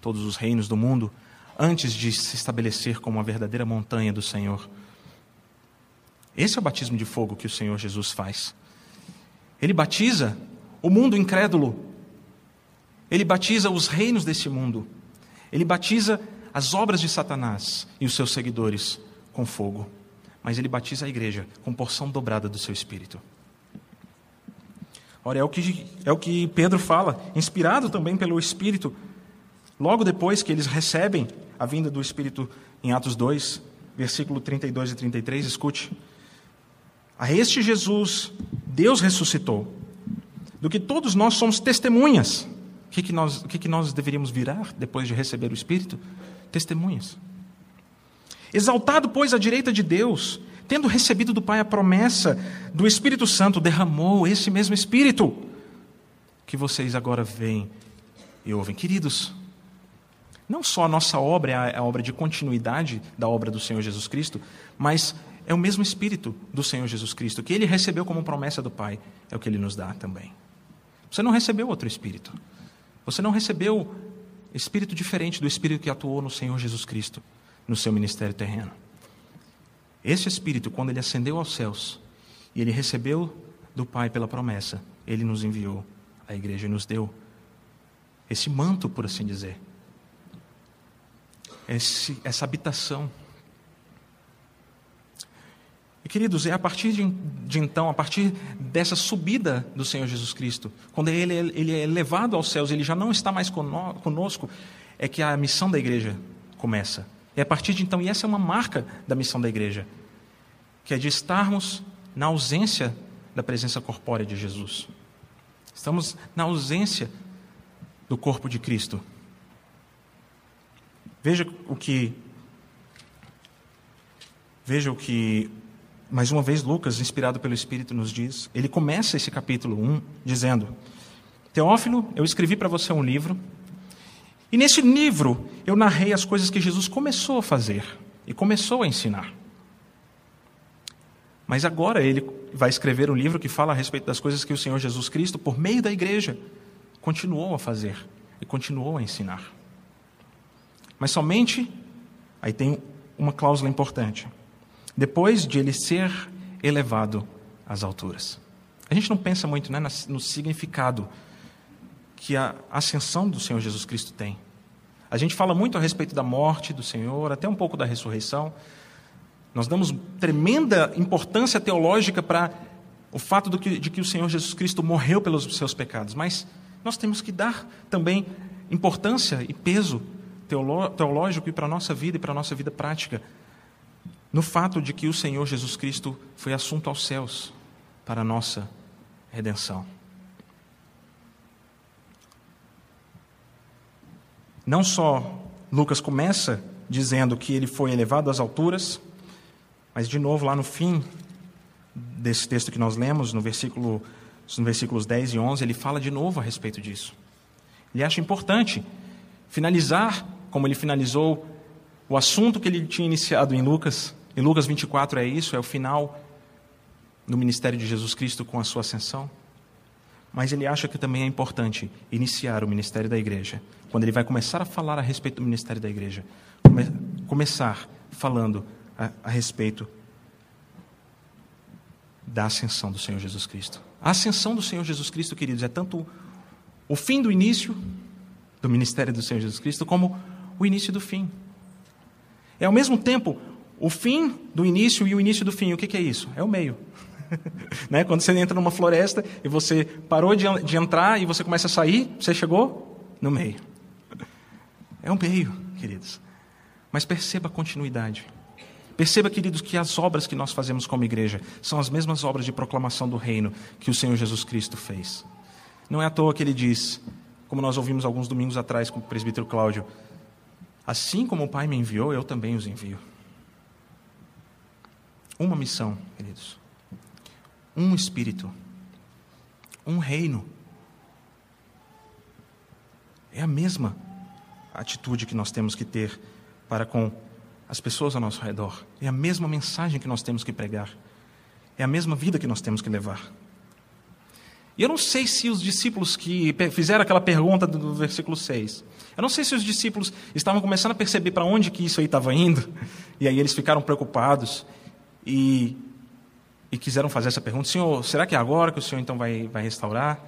todos os reinos do mundo antes de se estabelecer como a verdadeira montanha do Senhor. Esse é o batismo de fogo que o Senhor Jesus faz. Ele batiza o mundo incrédulo. Ele batiza os reinos desse mundo. Ele batiza as obras de Satanás e os seus seguidores com fogo. Mas ele batiza a igreja com porção dobrada do seu espírito. Ora, é o que, é o que Pedro fala, inspirado também pelo Espírito, logo depois que eles recebem a vinda do Espírito em Atos 2, versículo 32 e 33, escute. A este Jesus, Deus ressuscitou, do que todos nós somos testemunhas. O que, que, nós, o que, que nós deveríamos virar depois de receber o Espírito? Testemunhas. Exaltado, pois, à direita de Deus, tendo recebido do Pai a promessa do Espírito Santo, derramou esse mesmo Espírito que vocês agora veem e ouvem. Queridos, não só a nossa obra é a obra de continuidade da obra do Senhor Jesus Cristo, mas é o mesmo Espírito do Senhor Jesus Cristo, que ele recebeu como promessa do Pai, é o que ele nos dá também. Você não recebeu outro Espírito. Você não recebeu Espírito diferente do Espírito que atuou no Senhor Jesus Cristo, no seu ministério terreno. Esse Espírito, quando ele ascendeu aos céus e ele recebeu do Pai pela promessa, ele nos enviou à igreja e nos deu esse manto, por assim dizer, esse, essa habitação. E queridos, é a partir de, de, então, a partir dessa subida do Senhor Jesus Cristo, quando ele, ele é levado aos céus, ele já não está mais conosco, é que a missão da igreja começa. E a partir de então, e essa é uma marca da missão da igreja, que é de estarmos na ausência da presença corpórea de Jesus. Estamos na ausência do corpo de Cristo. Veja o que Veja o que mais uma vez Lucas, inspirado pelo Espírito, nos diz. Ele começa esse capítulo 1 dizendo: Teófilo, eu escrevi para você um livro e nesse livro eu narrei as coisas que Jesus começou a fazer e começou a ensinar. Mas agora ele vai escrever um livro que fala a respeito das coisas que o Senhor Jesus Cristo, por meio da igreja, continuou a fazer e continuou a ensinar. Mas somente, aí tem uma cláusula importante, depois de ele ser elevado às alturas. A gente não pensa muito né, no significado que a ascensão do Senhor Jesus Cristo tem. A gente fala muito a respeito da morte do Senhor, até um pouco da ressurreição. Nós damos tremenda importância teológica para o fato que, de que o Senhor Jesus Cristo morreu pelos seus pecados, mas nós temos que dar também importância e peso teológico para a nossa vida e para a nossa vida prática no fato de que o Senhor Jesus Cristo foi assunto aos céus para a nossa redenção. Não só Lucas começa dizendo que ele foi elevado às alturas, mas de novo lá no fim desse texto que nós lemos, no versículo, no versículos 10 e 11, ele fala de novo a respeito disso. Ele acha importante finalizar como ele finalizou o assunto que ele tinha iniciado em Lucas. Em Lucas 24 é isso, é o final do ministério de Jesus Cristo com a sua ascensão. Mas ele acha que também é importante iniciar o ministério da igreja. Quando ele vai começar a falar a respeito do ministério da igreja, come começar falando a, a respeito da ascensão do Senhor Jesus Cristo. A ascensão do Senhor Jesus Cristo, queridos, é tanto o fim do início do ministério do Senhor Jesus Cristo, como o início do fim. É ao mesmo tempo o fim do início e o início do fim. O que, é isso? É o meio. né? Quando você entra numa floresta e você parou de, de entrar e você começa a sair, você chegou no meio. É o meio, queridos. Mas perceba a continuidade. Perceba, queridos, que as obras que nós fazemos como igreja são as mesmas obras de proclamação do reino que o Senhor Jesus Cristo fez. Não é à toa que ele diz, como nós ouvimos alguns domingos atrás com o presbítero Cláudio, assim como o Pai me enviou, eu também os envio. Uma missão, queridos um espírito, um reino. É a mesma atitude que nós temos que ter para com as pessoas ao nosso redor. É a mesma mensagem que nós temos que pregar. É a mesma vida que nós temos que levar. E eu não sei se os discípulos que fizeram aquela pergunta do versículo 6, eu não sei se os discípulos estavam começando a perceber para onde que isso aí estava indo, e aí eles ficaram preocupados e e quiseram fazer essa pergunta: Senhor, será que é agora que o Senhor então vai, vai restaurar?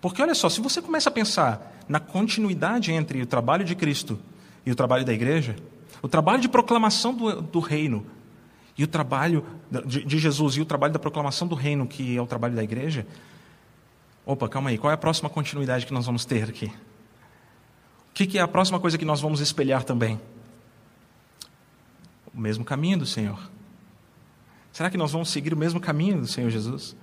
Porque olha só, se você começa a pensar na continuidade entre o trabalho de Cristo e o trabalho da igreja, o trabalho de proclamação do, do reino e o trabalho de, de, Jesus e o trabalho da proclamação do reino, que é o trabalho da igreja, opa, calma aí, qual é a próxima continuidade que nós vamos ter aqui? O que, que é a próxima coisa que nós vamos espelhar também? O mesmo caminho do Senhor. Será que nós vamos seguir o mesmo caminho do Senhor Jesus?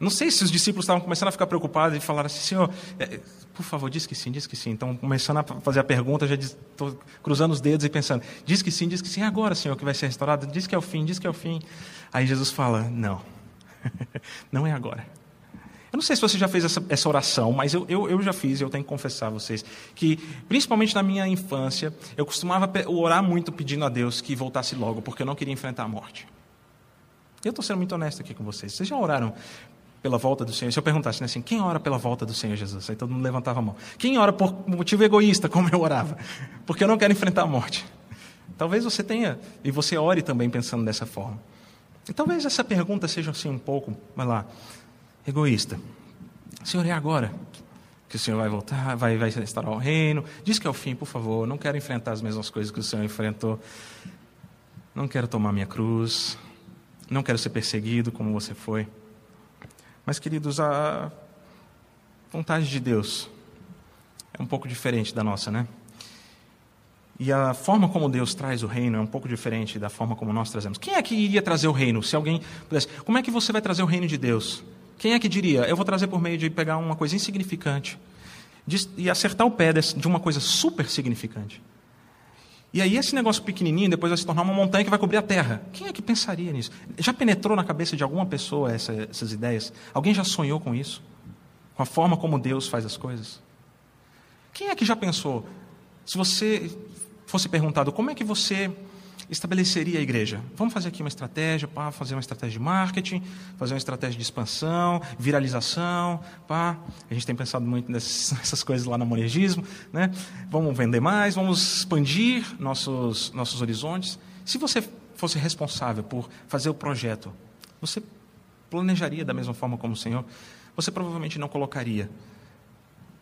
Não sei se os discípulos estavam começando a ficar preocupados e falaram assim, Senhor, é, por favor, diz que sim, diz que sim. Então, começando a fazer a pergunta, já estou cruzando os dedos e pensando, diz que sim, diz que sim, é agora, Senhor, que vai ser restaurado, diz que é o fim, diz que é o fim. Aí Jesus fala, não, não é agora. Eu não sei se você já fez essa, essa oração, mas eu, eu, eu já fiz, eu tenho que confessar a vocês, que, principalmente na minha infância, eu costumava orar muito pedindo a Deus que voltasse logo, porque eu não queria enfrentar a morte. Eu estou sendo muito honesto aqui com vocês. Vocês já oraram pela volta do Senhor? Se eu perguntasse né, assim, quem ora pela volta do Senhor Jesus? Aí todo mundo levantava a mão. Quem ora por motivo egoísta, como eu orava? Porque eu não quero enfrentar a morte. Talvez você tenha, e você ore também pensando dessa forma. E talvez essa pergunta seja assim um pouco, vai lá, egoísta. Senhor, é agora que o Senhor vai voltar, vai, vai restaurar o reino. Diz que é o fim, por favor. Não quero enfrentar as mesmas coisas que o Senhor enfrentou. Não quero tomar minha cruz. Não quero ser perseguido como você foi. Mas, queridos, a vontade de Deus é um pouco diferente da nossa, né? E a forma como Deus traz o reino é um pouco diferente da forma como nós trazemos. Quem é que iria trazer o reino? Se alguém pudesse. Como é que você vai trazer o reino de Deus? Quem é que diria? Eu vou trazer por meio de pegar uma coisa insignificante e acertar o pé de uma coisa super significante. E aí esse negócio pequenininho depois vai se tornar uma montanha que vai cobrir a terra. Quem é que pensaria nisso? Já penetrou na cabeça de alguma pessoa essa, essas ideias? Alguém já sonhou com isso? Com a forma como Deus faz as coisas? Quem é que já pensou? Se você fosse perguntado como é que você estabeleceria a igreja? Vamos fazer aqui uma estratégia, pá, fazer uma estratégia de marketing, fazer uma estratégia de expansão, viralização, pá. A gente tem pensado muito nessas coisas lá no monegismo, né? Vamos vender mais, vamos expandir nossos, nossos horizontes. Se você fosse responsável por fazer o projeto, você planejaria da mesma forma como o Senhor? Você provavelmente não colocaria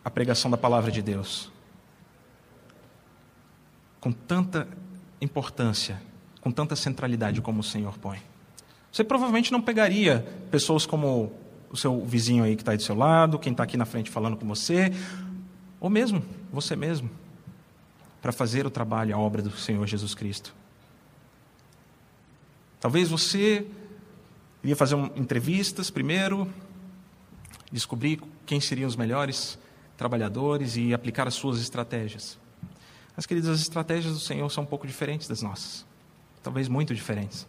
a pregação da palavra de Deus com tanta importância, com tanta centralidade como o Senhor põe. Você provavelmente não pegaria pessoas como o seu vizinho aí que está do seu lado, quem está aqui na frente falando com você, ou mesmo você mesmo, para fazer o trabalho, a obra do Senhor Jesus Cristo. Talvez você iria fazer um, entrevistas primeiro, descobrir quem seriam os melhores trabalhadores e aplicar as suas estratégias. Mas, queridos, as estratégias do Senhor são um pouco diferentes das nossas. Talvez muito diferentes.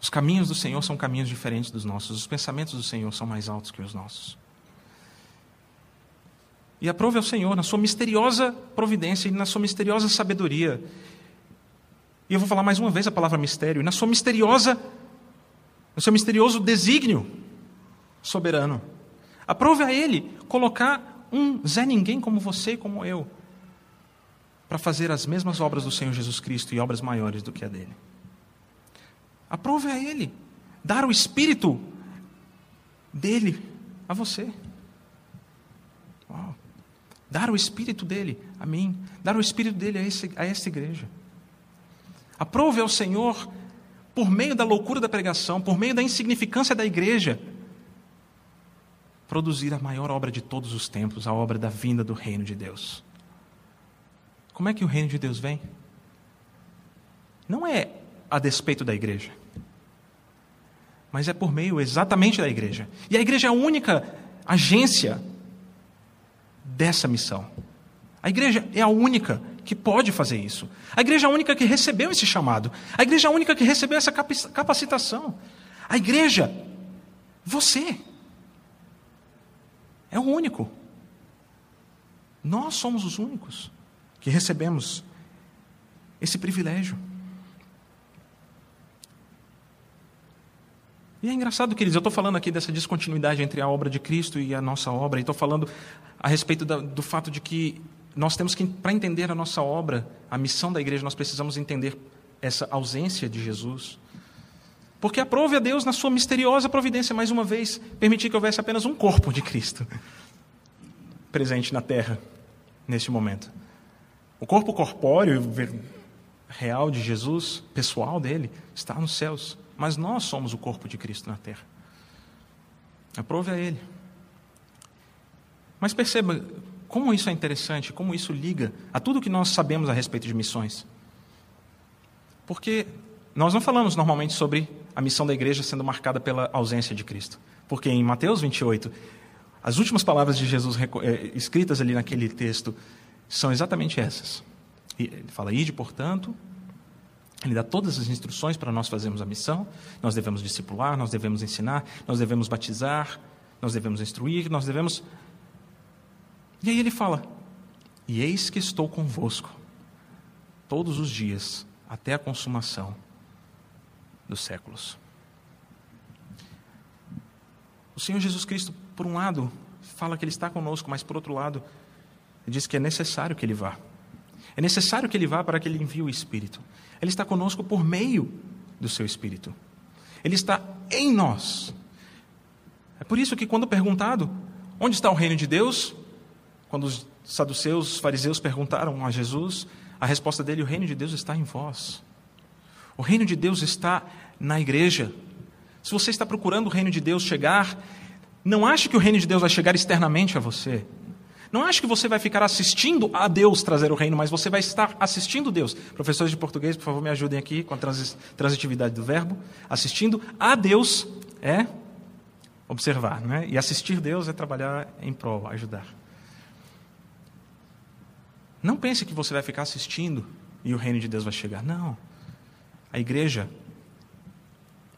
Os caminhos do Senhor são caminhos diferentes dos nossos. Os pensamentos do Senhor são mais altos que os nossos. E aprove ao Senhor, na sua misteriosa providência e na sua misteriosa sabedoria. E eu vou falar mais uma vez a palavra mistério. E na sua misteriosa, no seu misterioso desígnio soberano. Aprove a Ele colocar um Zé Ninguém como você e como eu para fazer as mesmas obras do Senhor Jesus Cristo e obras maiores do que a dele. Aprove a Ele dar o Espírito dele a você. Uau. Dar o Espírito dele a mim, dar o Espírito dele a, esse, a esta igreja. Aprove ao Senhor, por meio da loucura da pregação, por meio da insignificância da igreja, produzir a maior obra de todos os tempos, a obra da vinda do reino de Deus. Como é que o reino de Deus vem? Não é a despeito da igreja, mas é por meio exatamente da igreja. E a igreja é a única agência dessa missão. A igreja é a única que pode fazer isso. A igreja é a única que recebeu esse chamado. A igreja é a única que recebeu essa capacitação. A igreja, você, é o único. Nós somos os únicos que recebemos esse privilégio. E é engraçado, queridos, eu estou falando aqui dessa descontinuidade entre a obra de Cristo e a nossa obra, e estou falando a respeito da, do fato de que nós temos que, para entender a nossa obra, a missão da igreja, nós precisamos entender essa ausência de Jesus. Porque aprove a Deus, na sua misteriosa providência, mais uma vez, permitir que houvesse apenas um corpo de Cristo presente na terra, neste momento. O corpo corpóreo, real de Jesus, pessoal dele, está nos céus. Mas nós somos o corpo de Cristo na terra. Aprove a Ele. Mas perceba como isso é interessante, como isso liga a tudo que nós sabemos a respeito de missões. Porque nós não falamos normalmente sobre a missão da igreja sendo marcada pela ausência de Cristo. Porque em Mateus 28, as últimas palavras de Jesus eh, escritas ali naquele texto são exatamente essas. Ele fala: Ide, portanto, ele dá todas as instruções para nós fazermos a missão. Nós devemos discipular, nós devemos ensinar, nós devemos batizar, nós devemos instruir, nós devemos. E aí ele fala: E eis que estou convosco todos os dias até a consumação dos séculos. O Senhor Jesus Cristo, por um lado, fala que Ele está conosco, mas por outro lado, diz que é necessário que Ele vá. É necessário que Ele vá para que Ele envie o Espírito. Ele está conosco por meio do Seu Espírito. Ele está em nós. É por isso que, quando perguntado onde está o reino de Deus, quando os saduceus, os fariseus perguntaram a Jesus, a resposta dele: o reino de Deus está em vós. O reino de Deus está na igreja. Se você está procurando o reino de Deus chegar, não ache que o reino de Deus vai chegar externamente a você. Não acho que você vai ficar assistindo a Deus trazer o reino, mas você vai estar assistindo Deus. Professores de português, por favor, me ajudem aqui com a transitividade do verbo. Assistindo a Deus é observar, não é? E assistir Deus é trabalhar em prol, ajudar. Não pense que você vai ficar assistindo e o reino de Deus vai chegar. Não. A igreja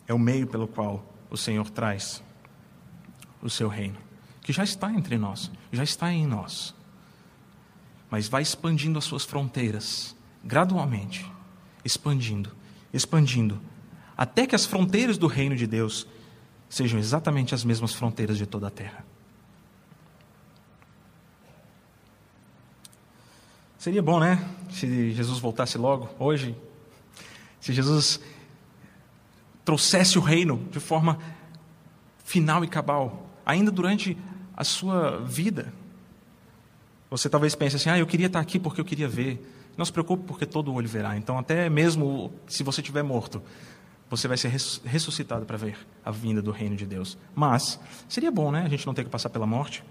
é o meio pelo qual o Senhor traz o seu reino que já está entre nós, já está em nós. Mas vai expandindo as suas fronteiras, gradualmente, expandindo, expandindo, até que as fronteiras do reino de Deus sejam exatamente as mesmas fronteiras de toda a terra. Seria bom, né? Se Jesus voltasse logo, hoje. Se Jesus trouxesse o reino de forma final e cabal, ainda durante a sua vida. Você talvez pense assim: ah, eu queria estar aqui porque eu queria ver. Não se preocupe, porque todo olho verá. Então, até mesmo se você estiver morto, você vai ser ressuscitado para ver a vinda do reino de Deus. Mas, seria bom, né? A gente não ter que passar pela morte.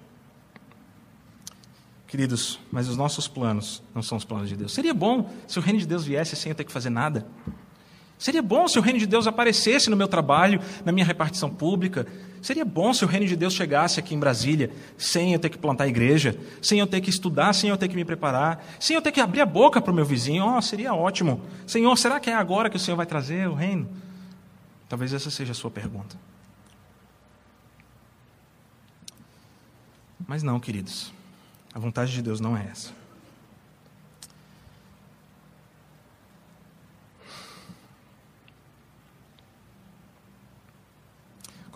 Queridos, mas os nossos planos não são os planos de Deus. Seria bom se o reino de Deus viesse sem eu ter que fazer nada. Seria bom se o reino de Deus aparecesse no meu trabalho, na minha repartição pública. Seria bom se o reino de Deus chegasse aqui em Brasília, sem eu ter que plantar igreja, sem eu ter que estudar, sem eu ter que me preparar, sem eu ter que abrir a boca para o meu vizinho. Oh, seria ótimo. Senhor, será que é agora que o Senhor vai trazer o reino? Talvez essa seja a sua pergunta. Mas não, queridos. A vontade de Deus não é essa.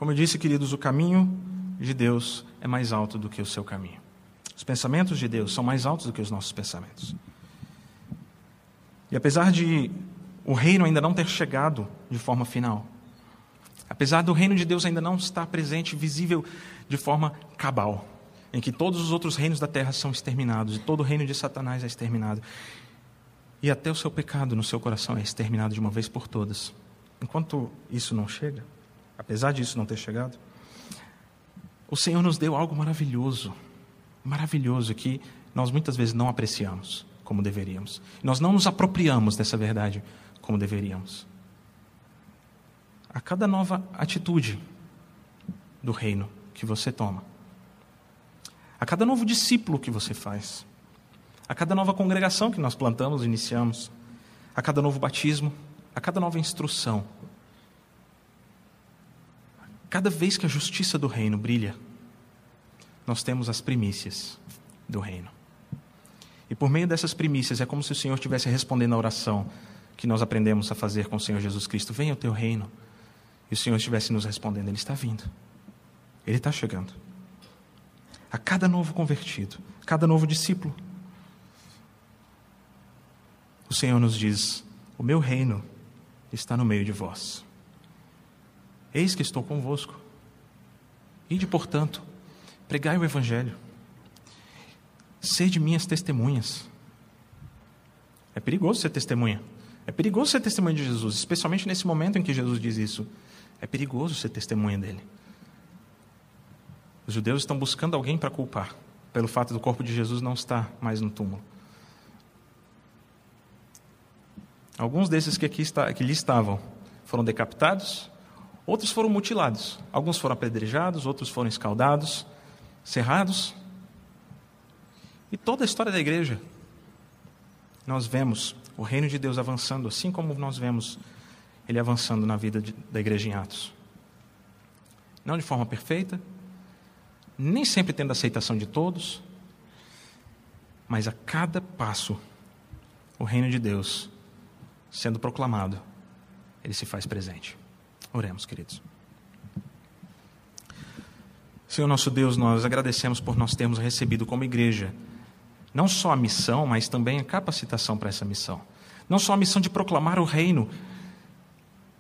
Como eu disse, queridos, o caminho de Deus é mais alto do que o seu caminho. Os pensamentos de Deus são mais altos do que os nossos pensamentos. E apesar de o reino ainda não ter chegado de forma final, apesar do reino de Deus ainda não estar presente, visível de forma cabal, em que todos os outros reinos da terra são exterminados e todo o reino de Satanás é exterminado, e até o seu pecado no seu coração é exterminado de uma vez por todas. Enquanto isso não chega, apesar disso não ter chegado, o Senhor nos deu algo maravilhoso, maravilhoso que nós muitas vezes não apreciamos como deveríamos. Nós não nos apropriamos dessa verdade como deveríamos. A cada nova atitude do reino que você toma, a cada novo discípulo que você faz, a cada nova congregação que nós plantamos, iniciamos, a cada novo batismo, a cada nova instrução, Cada vez que a justiça do reino brilha, nós temos as primícias do reino. E por meio dessas primícias, é como se o Senhor estivesse respondendo a oração que nós aprendemos a fazer com o Senhor Jesus Cristo: Venha o teu reino. E o Senhor estivesse nos respondendo: Ele está vindo. Ele está chegando. A cada novo convertido, a cada novo discípulo, o Senhor nos diz: O meu reino está no meio de vós. Eis que estou convosco. Ide, portanto, pregai o Evangelho. Sede minhas testemunhas. É perigoso ser testemunha. É perigoso ser testemunha de Jesus, especialmente nesse momento em que Jesus diz isso. É perigoso ser testemunha dele. Os judeus estão buscando alguém para culpar, pelo fato do corpo de Jesus não estar mais no túmulo. Alguns desses que aqui está, que lhe estavam foram decapitados, Outros foram mutilados. Alguns foram apedrejados, outros foram escaldados, cerrados. E toda a história da igreja, nós vemos o reino de Deus avançando, assim como nós vemos ele avançando na vida de, da igreja em Atos. Não de forma perfeita, nem sempre tendo a aceitação de todos, mas a cada passo, o reino de Deus sendo proclamado, ele se faz presente. Oremos, queridos. Senhor nosso Deus, nós agradecemos por nós termos recebido como igreja não só a missão, mas também a capacitação para essa missão. Não só a missão de proclamar o reino,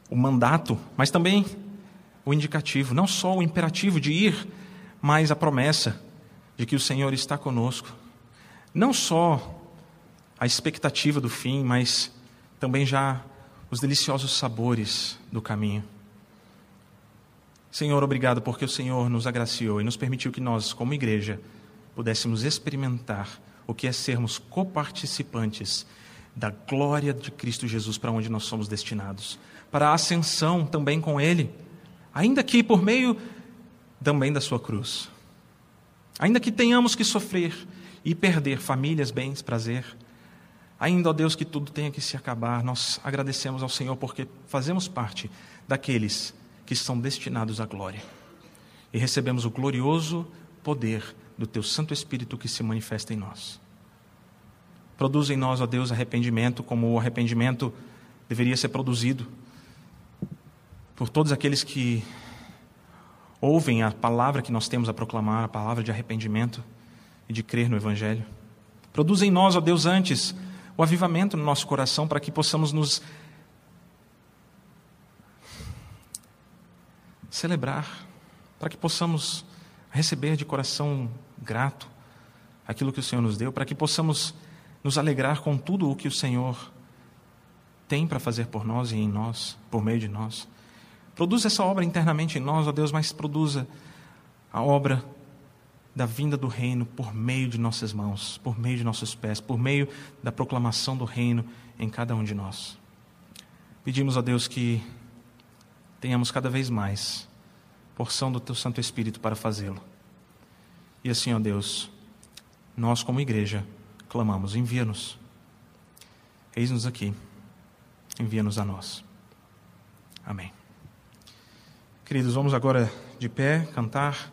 o mandato, mas também o indicativo, não só o imperativo de ir, mas a promessa de que o Senhor está conosco. Não só a expectativa do fim, mas também já os deliciosos sabores do caminho. Senhor, obrigado porque o Senhor nos agraciou e nos permitiu que nós, como igreja, pudéssemos experimentar o que é sermos coparticipantes da glória de Cristo Jesus para onde nós somos destinados, para a ascensão também com Ele, ainda que por meio também da Sua cruz. Ainda que tenhamos que sofrer e perder famílias, bens, prazer, ainda, ó Deus, que tudo tenha que se acabar, nós agradecemos ao Senhor porque fazemos parte daqueles que são destinados à glória. E recebemos o glorioso poder do Teu Santo Espírito que se manifesta em nós. Produz em nós, ó Deus, arrependimento como o arrependimento deveria ser produzido por todos aqueles que ouvem a palavra que nós temos a proclamar, a palavra de arrependimento e de crer no Evangelho. Produz em nós, ó Deus, antes o avivamento no nosso coração para que possamos nos celebrar, para que possamos receber de coração grato aquilo que o Senhor nos deu, para que possamos nos alegrar com tudo o que o Senhor tem para fazer por nós e em nós, por meio de nós. Produza essa obra internamente em nós, ó Deus, mas produza a obra da vinda do reino por meio de nossas mãos, por meio de nossos pés, por meio da proclamação do reino em cada um de nós. Pedimos a Deus que tenhamos cada vez mais porção do Teu Santo Espírito para fazê-lo. E assim, ó Deus, nós como igreja clamamos: envia-nos. Eis-nos aqui, envia-nos a nós. Amém. Queridos, vamos agora de pé cantar.